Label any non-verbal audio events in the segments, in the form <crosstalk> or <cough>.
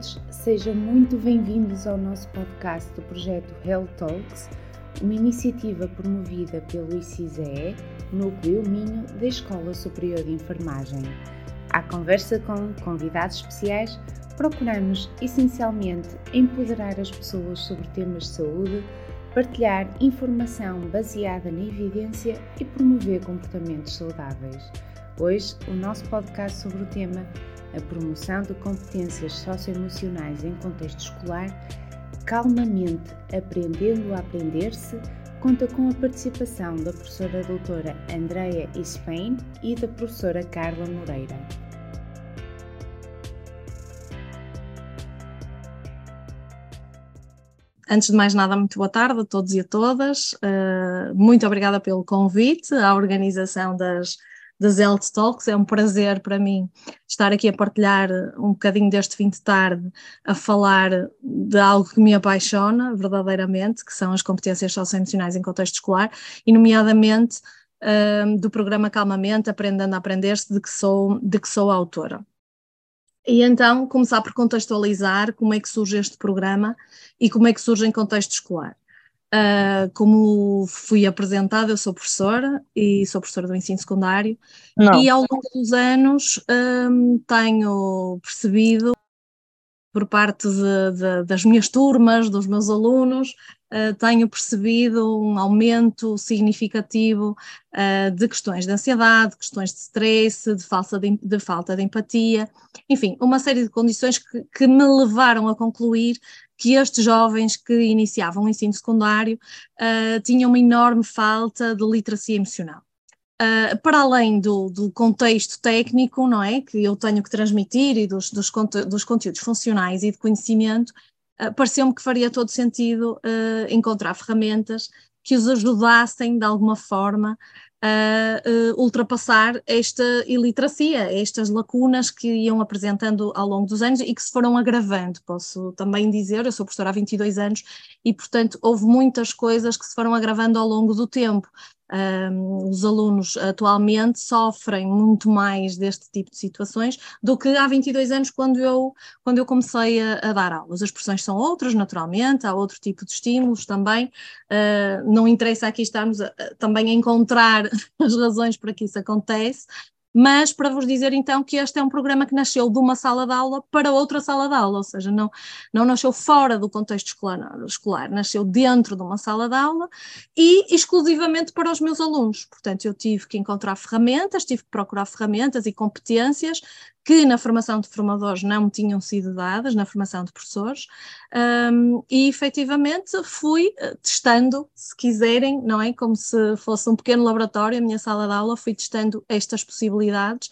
todos, sejam muito bem-vindos ao nosso podcast do projeto Health Talks, uma iniciativa promovida pelo ICISE, Núcleo Minho da Escola Superior de Enfermagem. À conversa com convidados especiais, procuramos essencialmente empoderar as pessoas sobre temas de saúde, partilhar informação baseada na evidência e promover comportamentos saudáveis. Hoje, o nosso podcast sobre o tema a promoção de competências socioemocionais em contexto escolar, calmamente aprendendo a aprender-se, conta com a participação da professora doutora Andrea Spain e da professora Carla Moreira. Antes de mais nada, muito boa tarde a todos e a todas. Uh, muito obrigada pelo convite à organização das das Health Talks. É um prazer para mim estar aqui a partilhar um bocadinho deste fim de tarde, a falar de algo que me apaixona verdadeiramente, que são as competências socioemocionais em contexto escolar, e nomeadamente um, do programa Calmamente, Aprendendo a Aprender-se, de, que sou, de que sou autora. E então começar por contextualizar como é que surge este programa e como é que surge em contexto escolar. Uh, como fui apresentada, eu sou professora e sou professora do ensino secundário Não. e ao longo dos anos um, tenho percebido por parte de, de, das minhas turmas, dos meus alunos, uh, tenho percebido um aumento significativo uh, de questões de ansiedade, questões de stress, de, falsa de, de, falta de empatia, enfim, uma série de condições que, que me levaram a concluir que estes jovens que iniciavam o ensino secundário uh, tinham uma enorme falta de literacia emocional. Uh, para além do, do, contexto técnico, não é, que eu tenho que transmitir e dos, dos, conte dos conteúdos funcionais e de conhecimento, uh, pareceu-me que faria todo sentido uh, encontrar ferramentas que os ajudassem de alguma forma a uh, ultrapassar esta iliteracia, estas lacunas que iam apresentando ao longo dos anos e que se foram agravando. Posso também dizer, eu sou professora há 22 anos e, portanto, houve muitas coisas que se foram agravando ao longo do tempo. Um, os alunos atualmente sofrem muito mais deste tipo de situações do que há 22 anos quando eu, quando eu comecei a, a dar aulas. As pressões são outras, naturalmente, há outro tipo de estímulos também. Uh, não interessa aqui estarmos a, a, também a encontrar <laughs> as razões para que isso acontece, mas para vos dizer então que este é um programa que nasceu de uma sala de aula para outra sala de aula, ou seja, não, não nasceu fora do contexto escolar, escolar, nasceu dentro de uma sala de aula e exclusivamente para os meus alunos. Portanto, eu tive que encontrar ferramentas, tive que procurar ferramentas e competências que na formação de formadores não tinham sido dadas, na formação de professores, um, e efetivamente fui eh, testando, se quiserem, não é? Como se fosse um pequeno laboratório, a minha sala de aula, fui testando estas possibilidades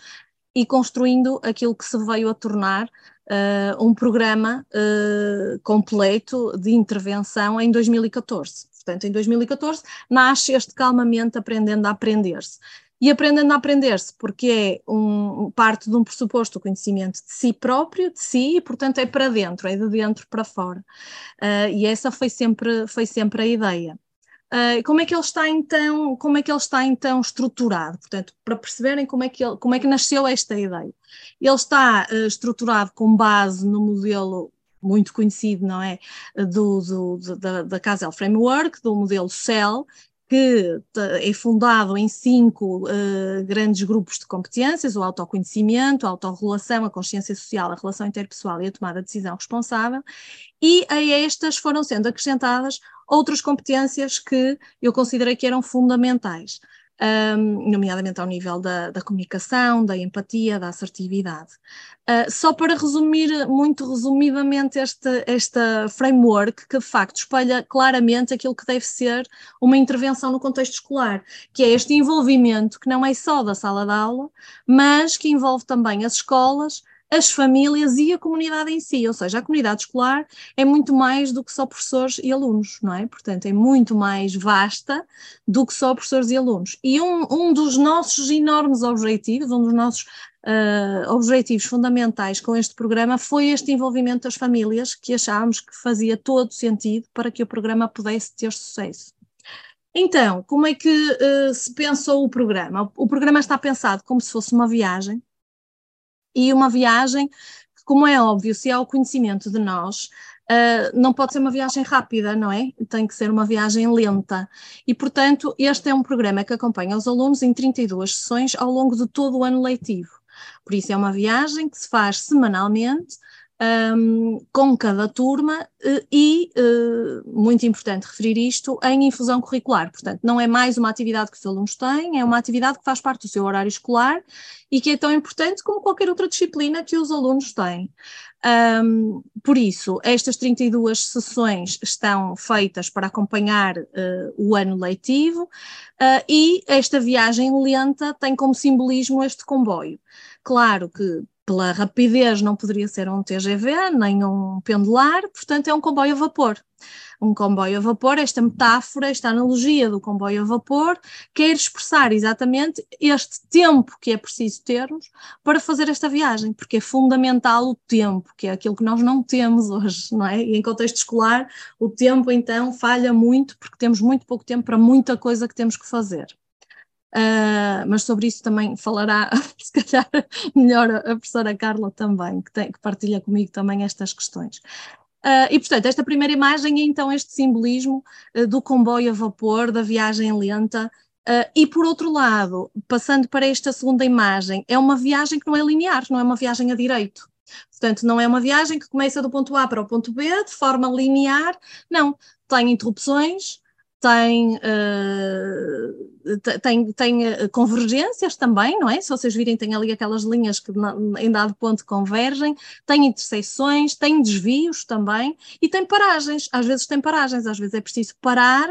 e construindo aquilo que se veio a tornar uh, um programa uh, completo de intervenção em 2014. Portanto, em 2014 nasce este calmamente aprendendo a aprender-se e aprendendo a aprender-se, porque é um, parte de um pressuposto do conhecimento de si próprio, de si, e portanto é para dentro, é de dentro para fora. Uh, e essa foi sempre, foi sempre a ideia. Uh, como é que ele está então, como é que ele está então estruturado? Portanto, para perceberem como é que, ele, como é que nasceu esta ideia. Ele está uh, estruturado com base no modelo muito conhecido, não é? Do, do, da, da Casel Framework, do modelo CEL, que é fundado em cinco uh, grandes grupos de competências: o autoconhecimento, a autorrelação, a consciência social, a relação interpessoal e a tomada de decisão responsável. E a estas foram sendo acrescentadas outras competências que eu considerei que eram fundamentais um, nomeadamente ao nível da, da, comunicação, da empatia, da assertividade. Uh, só para resumir muito resumidamente este, esta framework, que de facto espelha claramente aquilo que deve ser uma intervenção no contexto escolar, que é este envolvimento que não é só da sala de aula, mas que envolve também as escolas, as famílias e a comunidade em si, ou seja, a comunidade escolar é muito mais do que só professores e alunos, não é? Portanto, é muito mais vasta do que só professores e alunos. E um, um dos nossos enormes objetivos, um dos nossos uh, objetivos fundamentais com este programa foi este envolvimento das famílias, que achámos que fazia todo sentido para que o programa pudesse ter sucesso. Então, como é que uh, se pensou o programa? O programa está pensado como se fosse uma viagem e uma viagem que como é óbvio, se há o conhecimento de nós, Uh, não pode ser uma viagem rápida, não é? Tem que ser uma viagem lenta. E, portanto, este é um programa que acompanha os alunos em 32 sessões ao longo de todo o ano letivo. Por isso, é uma viagem que se faz semanalmente, um, com cada turma uh, e, uh, muito importante referir isto, em infusão curricular. Portanto, não é mais uma atividade que os alunos têm, é uma atividade que faz parte do seu horário escolar e que é tão importante como qualquer outra disciplina que os alunos têm. Um, por isso, estas 32 sessões estão feitas para acompanhar uh, o ano letivo uh, e esta viagem lenta tem como simbolismo este comboio. Claro que pela rapidez não poderia ser um TGV nem um pendular, portanto é um comboio a vapor. Um comboio a vapor, esta metáfora, esta analogia do comboio a vapor, quer expressar exatamente este tempo que é preciso termos para fazer esta viagem, porque é fundamental o tempo, que é aquilo que nós não temos hoje, não é? E em contexto escolar, o tempo então falha muito, porque temos muito pouco tempo para muita coisa que temos que fazer. Uh, mas sobre isso também falará, <laughs> se calhar, melhor a, professora Carla também, que, tem, que partilha comigo também estas questões. Uh, e, portanto, esta primeira imagem é então este simbolismo uh, do comboio a vapor, da viagem lenta. e, por outro lado, passando para esta segunda imagem, é uma viagem que não é linear, não é uma viagem a direito. Portanto, não é uma viagem que começa do ponto A para o ponto B de forma linear, não. Tem interrupções, tem, uh, tem, tem eh, convergências também, não é? Se vocês virem, tem ali aquelas linhas que em dado ponto convergem, tem interseções, tem desvios também e tem paragens. Às vezes tem paragens, às vezes é preciso parar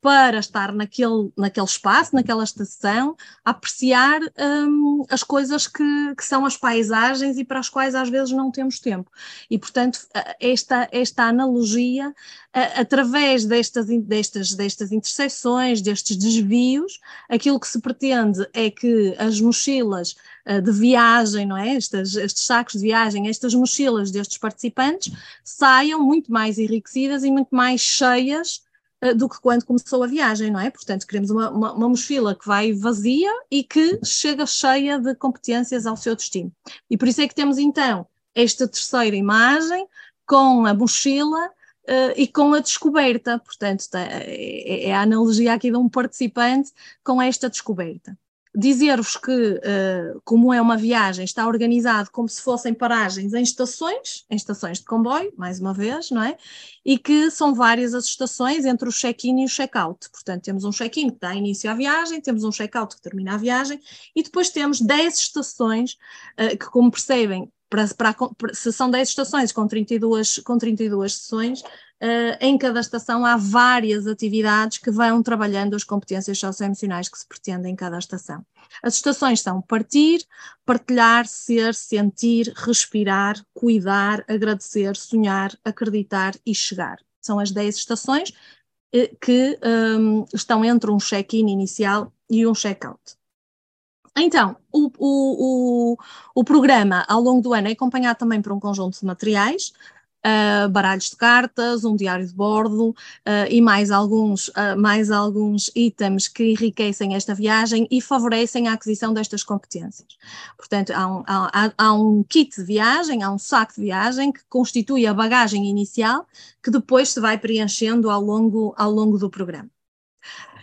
para estar naquele, naquele espaço, naquela estação, apreciar um, as coisas que, que, são as paisagens e para as quais às vezes não temos tempo. E, portanto, esta, esta analogia, através destas, destas, destas interseções, destes desvios, aquilo que se pretende é que as mochilas de viagem, não é? Estes, estes sacos de viagem, estas mochilas destes participantes saiam muito mais enriquecidas e muito mais cheias eh, do que quando começou a viagem, não é? Portanto, queremos uma, uma, uma, mochila que vai vazia e que chega cheia de competências ao seu destino. E por isso é que temos então esta terceira imagem com a mochila uh, e com a descoberta. Portanto, é, é a analogia aqui de um participante com esta descoberta dizer-vos que, uh, como é uma viagem, está organizado como se fossem paragens em estações, em estações de comboio, mais uma vez, não é? E que são várias as estações entre o check-in e o check-out. Portanto, temos um check-in que dá início à viagem, temos um check-out que termina a viagem, e depois temos 10 estações uh, que, como percebem, para, para, se são 10 estações com 32, com 32 sessões, Uh, em cada estação há várias atividades que vão trabalhando as competências socioemocionais que se pretendem em cada estação. As estações são partir, partilhar, ser, sentir, respirar, cuidar, agradecer, sonhar, acreditar e chegar. São as 10 estações uh, que um, estão entre um check-in inicial e um check-out. Então, o, o, o, o, programa ao longo do ano é acompanhado também por um conjunto de materiais, uh, baralhos de cartas, um diário de bordo uh, e mais alguns, uh, mais alguns itens que enriquecem esta viagem e favorecem a aquisição destas competências. Portanto, há um, há, há um kit de viagem, há um saco de viagem que constitui a bagagem inicial que depois se vai preenchendo ao longo, ao longo do programa.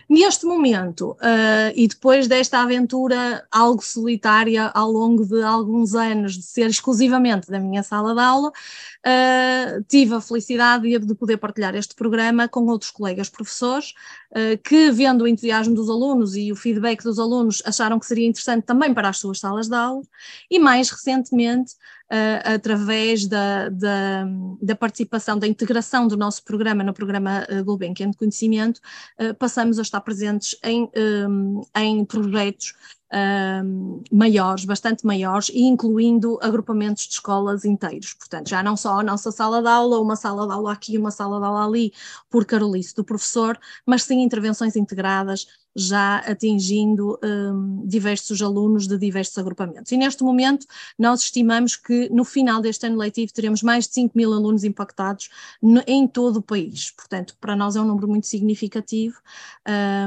Neste momento, uh, e depois desta aventura algo solitária ao longo de alguns anos, de ser exclusivamente da minha sala de aula, uh, tive a felicidade de poder partilhar este programa com outros colegas professores, uh, que, vendo o entusiasmo dos alunos e o feedback dos alunos, acharam que seria interessante também para as suas salas de aula, e mais recentemente uh, através da, da, da, participação, da integração do nosso programa no programa uh, Gulbenkian de Conhecimento, uh, passamos a estar presentes em, um, em projetos um, maiores, bastante maiores, e incluindo agrupamentos de escolas inteiros. Portanto, já não só a nossa sala de aula, uma sala de aula aqui, uma sala de aula ali, por carolice do professor, mas sim intervenções integradas já atingindo um, diversos alunos de diversos agrupamentos. E neste momento nós estimamos que no final deste ano letivo teremos mais de 5 mil alunos impactados no, em todo o país. Portanto, para nós é um número muito significativo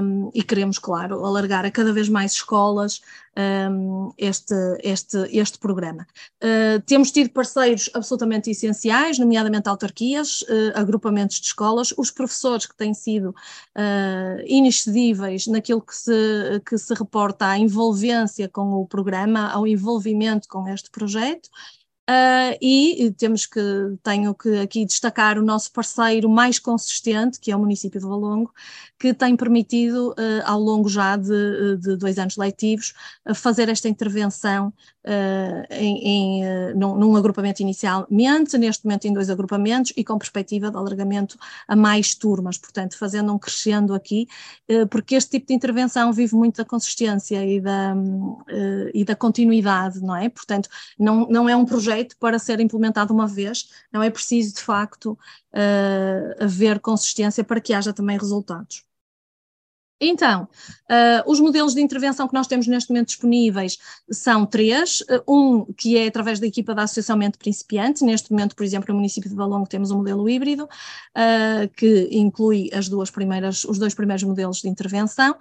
um, e queremos, claro, alargar a cada vez mais escolas um, este, este, este programa. Uh, temos tido parceiros absolutamente essenciais, nomeadamente autarquias, uh, agrupamentos de escolas, os professores que têm sido uh, inexcedíveis naquilo que se, que se reporta à envolvência com o programa, ao envolvimento com este projeto Uh, e temos que, tenho que aqui destacar o nosso parceiro mais consistente, que é o município de Valongo, que tem permitido, uh, ao longo já de, de, dois anos letivos, uh, fazer esta intervenção em, em num, num, agrupamento inicialmente, neste momento em dois agrupamentos e com perspectiva de alargamento a mais turmas, portanto, fazendo um crescendo aqui, porque este tipo de intervenção vive muito da consistência e da, e da continuidade, não é? Portanto, não, não é um projeto para ser implementado uma vez, não é preciso, de facto, uh, haver consistência para que haja também resultados. Então, uh, os modelos de intervenção que nós temos neste momento disponíveis são três. Uh, um que é através da equipa da Associação Mente Principiante. Neste momento, por exemplo, no município de Valongo temos um modelo híbrido, uh, que inclui as duas primeiras, os dois primeiros modelos de intervenção.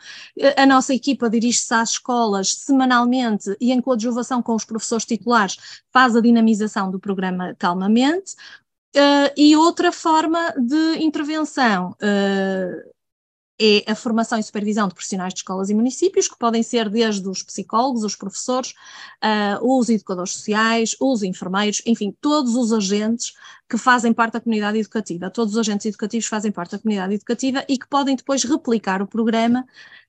a nossa equipa dirige-se às escolas semanalmente e em coadjuvação com os professores titulares faz a dinamização do programa Calmamente. e outra forma de intervenção é a formação e supervisão de profissionais de escolas e municípios, que podem ser desde os psicólogos, os professores, uh, os educadores sociais, os enfermeiros, enfim, todos os agentes que fazem parte da comunidade educativa. Todos os agentes educativos fazem parte da comunidade educativa e que podem depois replicar o programa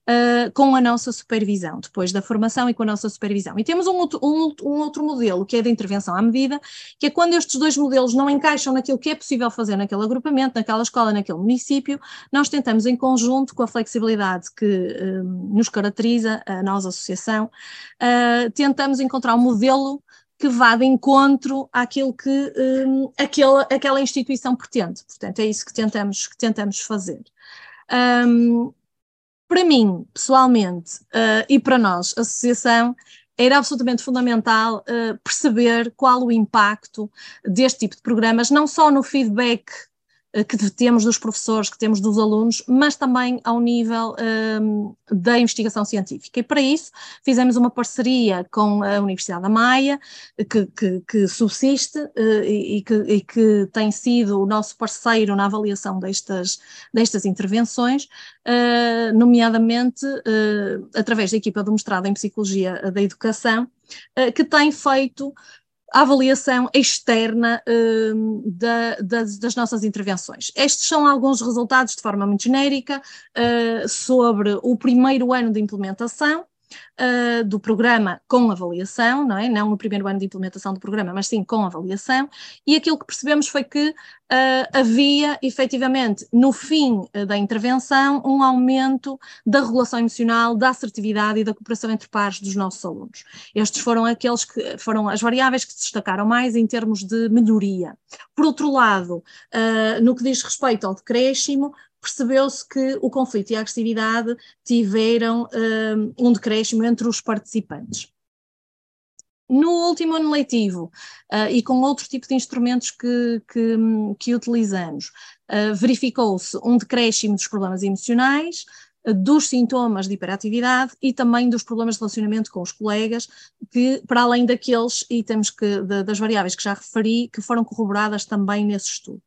uh, com a nossa supervisão, depois da formação e com a nossa supervisão. E temos um outro, um, um outro modelo, que é de intervenção à medida, que é quando estes dois modelos não encaixam naquilo que é possível fazer naquele agrupamento, naquela escola, naquele município, nós tentamos em conjunto, com a flexibilidade que uh, nos caracteriza, a nossa associação, uh, tentamos encontrar um modelo que vá de encontro àquilo que um, aquela, aquela instituição pretende. Portanto, é isso que tentamos, que tentamos fazer. Um, para mim, pessoalmente, uh, e para nós, associação, era absolutamente fundamental uh, perceber qual o impacto deste tipo de programas, não só no feedback que temos dos professores, que temos dos alunos, mas também ao nível um, da investigação científica. E para isso fizemos uma parceria com a Universidade da Maia, que, que, que subsiste uh, e, que, e, que, tem sido o nosso parceiro na avaliação destas, destas intervenções, uh, nomeadamente uh, através da equipa do mestrado em Psicologia da Educação, que tem feito avaliação externa uh, da, das, das, nossas intervenções. Estes são alguns resultados de forma muito genérica uh, sobre o primeiro ano de implementação uh, do programa com avaliação, não é? Não no primeiro ano de implementação do programa, mas sim com avaliação, e aquilo que percebemos foi que uh, havia efetivamente no fim uh, da intervenção um aumento da regulação emocional, da assertividade e da cooperação entre pares dos nossos alunos. Estes foram aqueles que foram as variáveis que se destacaram mais em termos de melhoria. Por outro lado, no que diz respeito ao decréscimo, percebeu-se que o conflito e a agressividade tiveram um, um decréscimo entre os participantes. No último ano letivo, uh, e com outros tipos de instrumentos que, que, que utilizamos, uh, verificou-se um decréscimo dos problemas emocionais, dos sintomas de hiperatividade e também dos problemas de relacionamento com os colegas, que para além daqueles temos que de, das variáveis que já referi, que foram corroboradas também nesse estudo.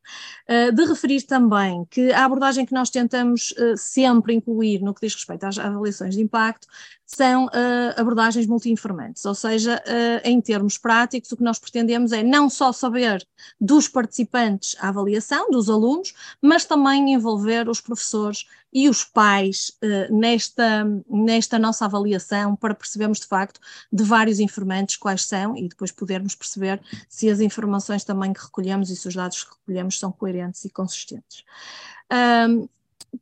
Uh, de referir também que a abordagem que nós tentamos uh, sempre incluir no que diz respeito às avaliações de impacto são uh, abordagens multi-informantes, ou seja, uh, em termos práticos, o que nós pretendemos é não só saber dos participantes à avaliação, dos alunos, mas também envolver os professores e os pais uh, nesta, nesta nossa avaliação para percebermos de facto de vários informantes quais são e depois podermos perceber se as informações também que recolhemos e se os dados que recolhemos são coerentes e consistentes. Um,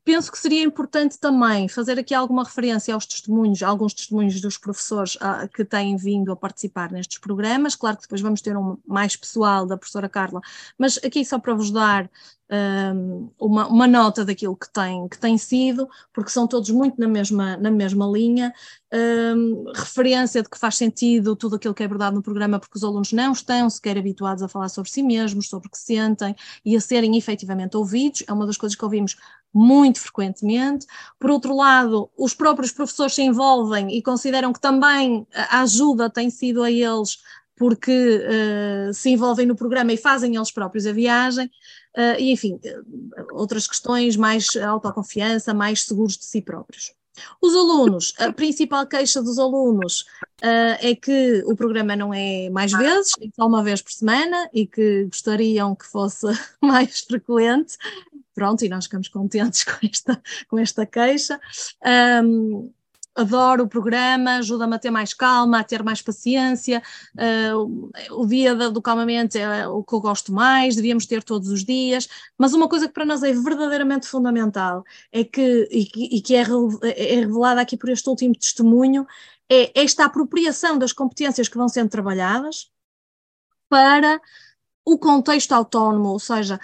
penso que seria importante também fazer aqui alguma referência aos testemunhos, alguns testemunhos dos professores uh, que têm vindo a participar nestes programas. Claro que depois vamos ter um mais pessoal da professora Carla, mas aqui só para vos dar um, uma, uma, nota daquilo que tem, que tem sido, porque são todos muito na mesma, na mesma linha, um, referência de que faz sentido tudo aquilo que é abordado no programa, porque os alunos não estão sequer habituados a falar sobre si mesmos, sobre o que sentem e a serem efetivamente ouvidos, é uma das coisas que ouvimos muito frequentemente. Por outro lado, os próprios professores se envolvem e consideram que também a ajuda tem sido a eles porque uh, se envolvem no programa e fazem eles próprios a viagem, uh, e enfim, outras questões mais autoconfiança, mais seguros de si próprios. Os alunos, a principal queixa dos alunos uh, é que o programa não é mais vezes, é só uma vez por semana e que gostariam que fosse <laughs> mais frequente. Pronto, e nós ficamos contentes <laughs> com esta, com esta queixa. Um, adoro o programa, ajuda-me a ter mais calma, a ter mais paciência. Uh, o dia do calmamento é o que eu gosto mais, devíamos ter todos os dias. Mas uma coisa que para nós é verdadeiramente fundamental é que, e, e que é, é revelada aqui por este último testemunho, é esta apropriação das competências que vão sendo trabalhadas para o contexto autónomo, ou seja,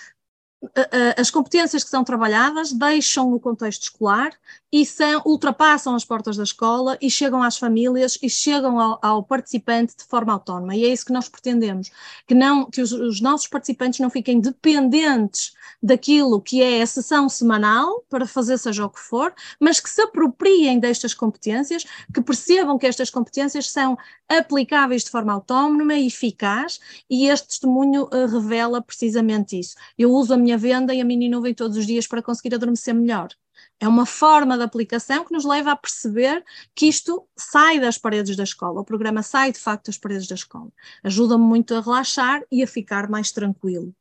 as competências que são trabalhadas deixam o contexto escolar e são, ultrapassam as portas da escola e chegam às famílias e chegam ao, ao participante de forma autónoma. E é isso que nós pretendemos, que, não, que os, os, nossos participantes não fiquem dependentes daquilo que é a sessão semanal para fazer seja o que for, mas que se apropriem destas competências, que percebam que estas competências são aplicáveis de forma autónoma e eficaz, e este testemunho uh, revela precisamente isso. Eu uso a minha venda e a mini nuvem todos os dias para conseguir adormecer melhor. É uma forma de aplicação que nos leva a perceber que isto sai das paredes da escola, o programa sai de facto das paredes da escola. Ajuda-me muito a relaxar e a ficar mais tranquilo.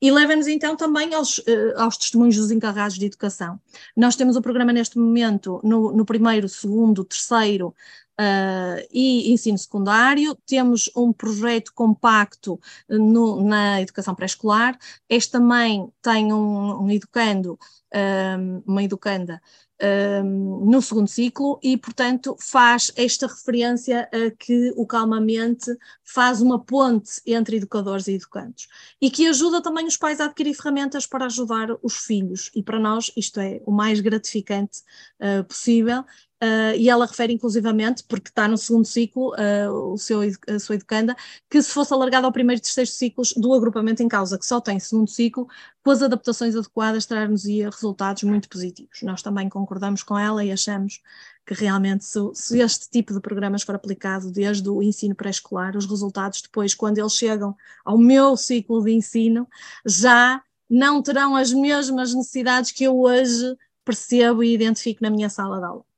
E leva-nos então também aos, uh, aos testemunhos dos encarregados de educação. Nós temos o programa neste momento no, no primeiro, segundo, terceiro Uh, e ensino secundário, temos um projeto compacto no, na educação pré-escolar. Este também tem um, um educando, um, uma educanda um, no segundo ciclo e, portanto, faz esta referência a que o Calmamente faz uma ponte entre educadores e educandos e que ajuda também os pais a adquirir ferramentas para ajudar os filhos. E para nós isto é o mais gratificante uh, possível Uh, e ela refere inclusivamente, porque está no segundo ciclo, uh, o seu, a sua educanda, que se fosse alargado ao primeiro e terceiro ciclos do agrupamento em causa, que só tem segundo ciclo, com as adaptações adequadas, trazer-nos-ia resultados muito positivos. Nós também concordamos com ela e achamos que realmente se, se este tipo de programas for aplicado desde o ensino pré-escolar, os resultados depois, quando eles chegam ao meu ciclo de ensino, já não terão as mesmas necessidades que eu hoje percebo e identifico na minha sala de aula.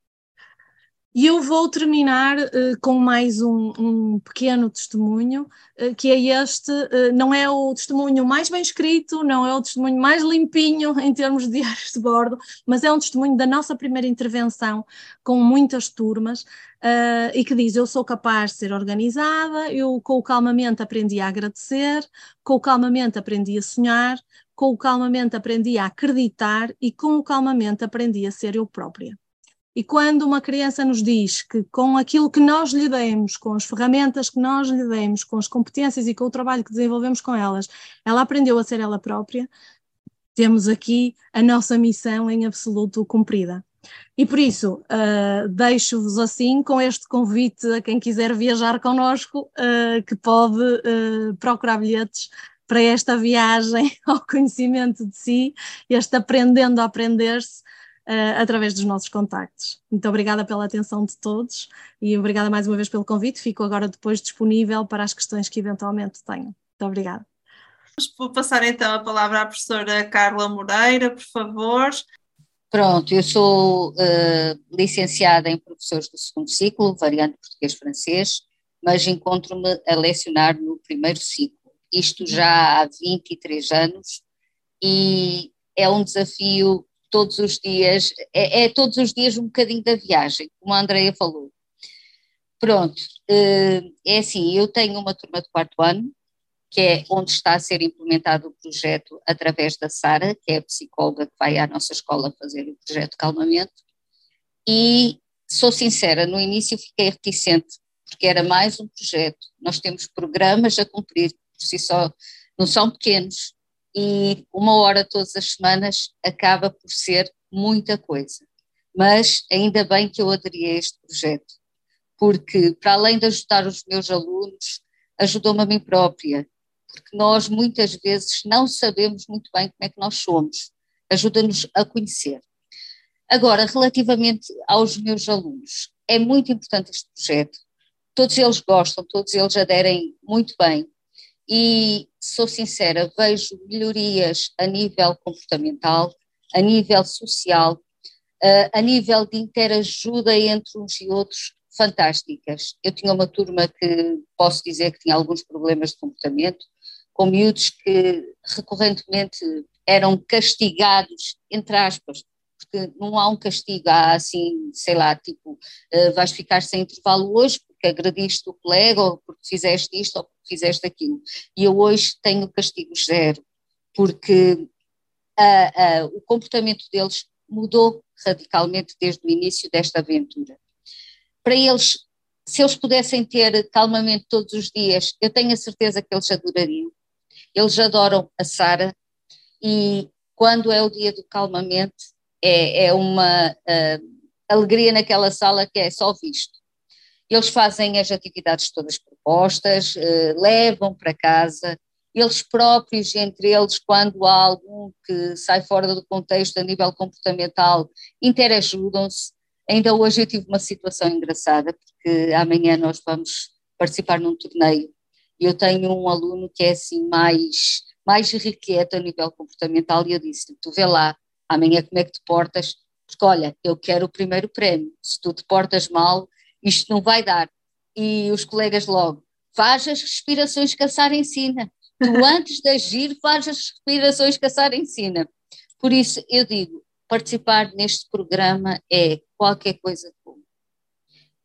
E eu vou terminar uh, com mais um, um pequeno testemunho, uh, que é este, uh, não é o testemunho mais bem escrito, não é o testemunho mais limpinho <laughs> em termos de diários de bordo, mas é um testemunho da nossa primeira intervenção com muitas turmas, e que diz, eu sou capaz de ser organizada, eu com o calmamente aprendi a agradecer, com o calmamente aprendi a sonhar, com o calmamente aprendi a acreditar e com o calmamente aprendi a ser eu própria. E quando uma criança nos diz que com aquilo que nós lhe demos, com as ferramentas que nós lhe demos, com as competências e com o trabalho que desenvolvemos com elas, ela aprendeu a ser ela própria, temos aqui a nossa missão em absoluto cumprida. E por isso, uh, deixo-vos assim com este convite a quem quiser viajar connosco, uh, que pode uh, procurar bilhetes para esta viagem <laughs> ao conhecimento de si, este aprendendo a aprender-se, uh, através dos nossos contactos. Muito obrigada pela atenção de todos e obrigada mais uma vez pelo convite. Fico agora depois disponível para as questões que eventualmente tenham. Muito obrigada. Vou passar então a palavra à professora Carla Moreira, por favor. Pronto, eu sou uh, licenciada em professores do segundo ciclo, variante português-francês, mas encontro-me a lecionar no primeiro ciclo. Isto já há 23 anos e é um desafio todos os dias, é, é, todos os dias um bocadinho da viagem, como a Andrea falou. Pronto, eh, é assim, eu tenho uma turma de quarto ano, que é onde está a ser implementado o projeto através da Sara, que é a psicóloga que vai à nossa escola fazer o projeto Calmamento, e sou sincera, no início fiquei reticente, porque era mais um projeto, nós temos programas a cumprir, por si só, não são pequenos, e uma hora todas as semanas acaba por ser muita coisa. Mas ainda bem que eu aderi a este projeto, porque para além de ajudar os meus alunos, ajudou-me a mim própria, porque nós muitas vezes não sabemos muito bem como é que nós somos, ajuda-nos a conhecer. Agora, relativamente aos meus alunos, é muito importante este projeto, todos eles gostam, todos eles aderem muito bem, e sou sincera, vejo melhorias a nível comportamental, a nível social, uh, a nível de interajuda entre uns e outros, fantásticas. Eu tinha uma turma que posso dizer que tinha alguns problemas de comportamento, com miúdos que recorrentemente eram castigados, entre aspas, porque não há um castigo, há assim, sei lá, tipo, uh, vais ficar sem intervalo hoje porque agrediste o colega, ou porque fizeste isto, ou porque fizeste aquilo. E eu hoje tenho castigo zero, porque uh, uh, o comportamento deles mudou radicalmente desde o início desta aventura. Para eles, se eles pudessem ter calmamente todos os dias, eu tenho a certeza que eles adorariam. Eles adoram a Sara e quando é o dia do calmamente, é, é uma uh, alegria naquela sala que é só visto. Eles fazem as atividades todas propostas, uh, levam para casa, eles próprios, entre eles, quando há algum que sai fora do contexto a nível comportamental, interajudam-se. Ainda hoje eu tive uma situação engraçada, porque amanhã nós vamos participar num torneio e eu tenho um aluno que é assim mais, mais irrequieto a nível comportamental e eu disse tu vê lá, amanhã como é que te portas, porque olha, eu quero o primeiro prémio, se tu te portas mal, isto não vai dar. E os colegas logo, faz as respirações que a Sara ensina, tu <laughs> antes de agir faz as respirações que a Sara ensina. Por isso eu digo, participar neste programa é qualquer coisa bom.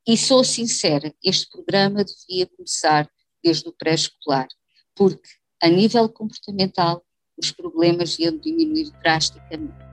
E sou sincera, este programa devia começar desde o pré-escolar, porque a nível comportamental os problemas iam diminuir drasticamente.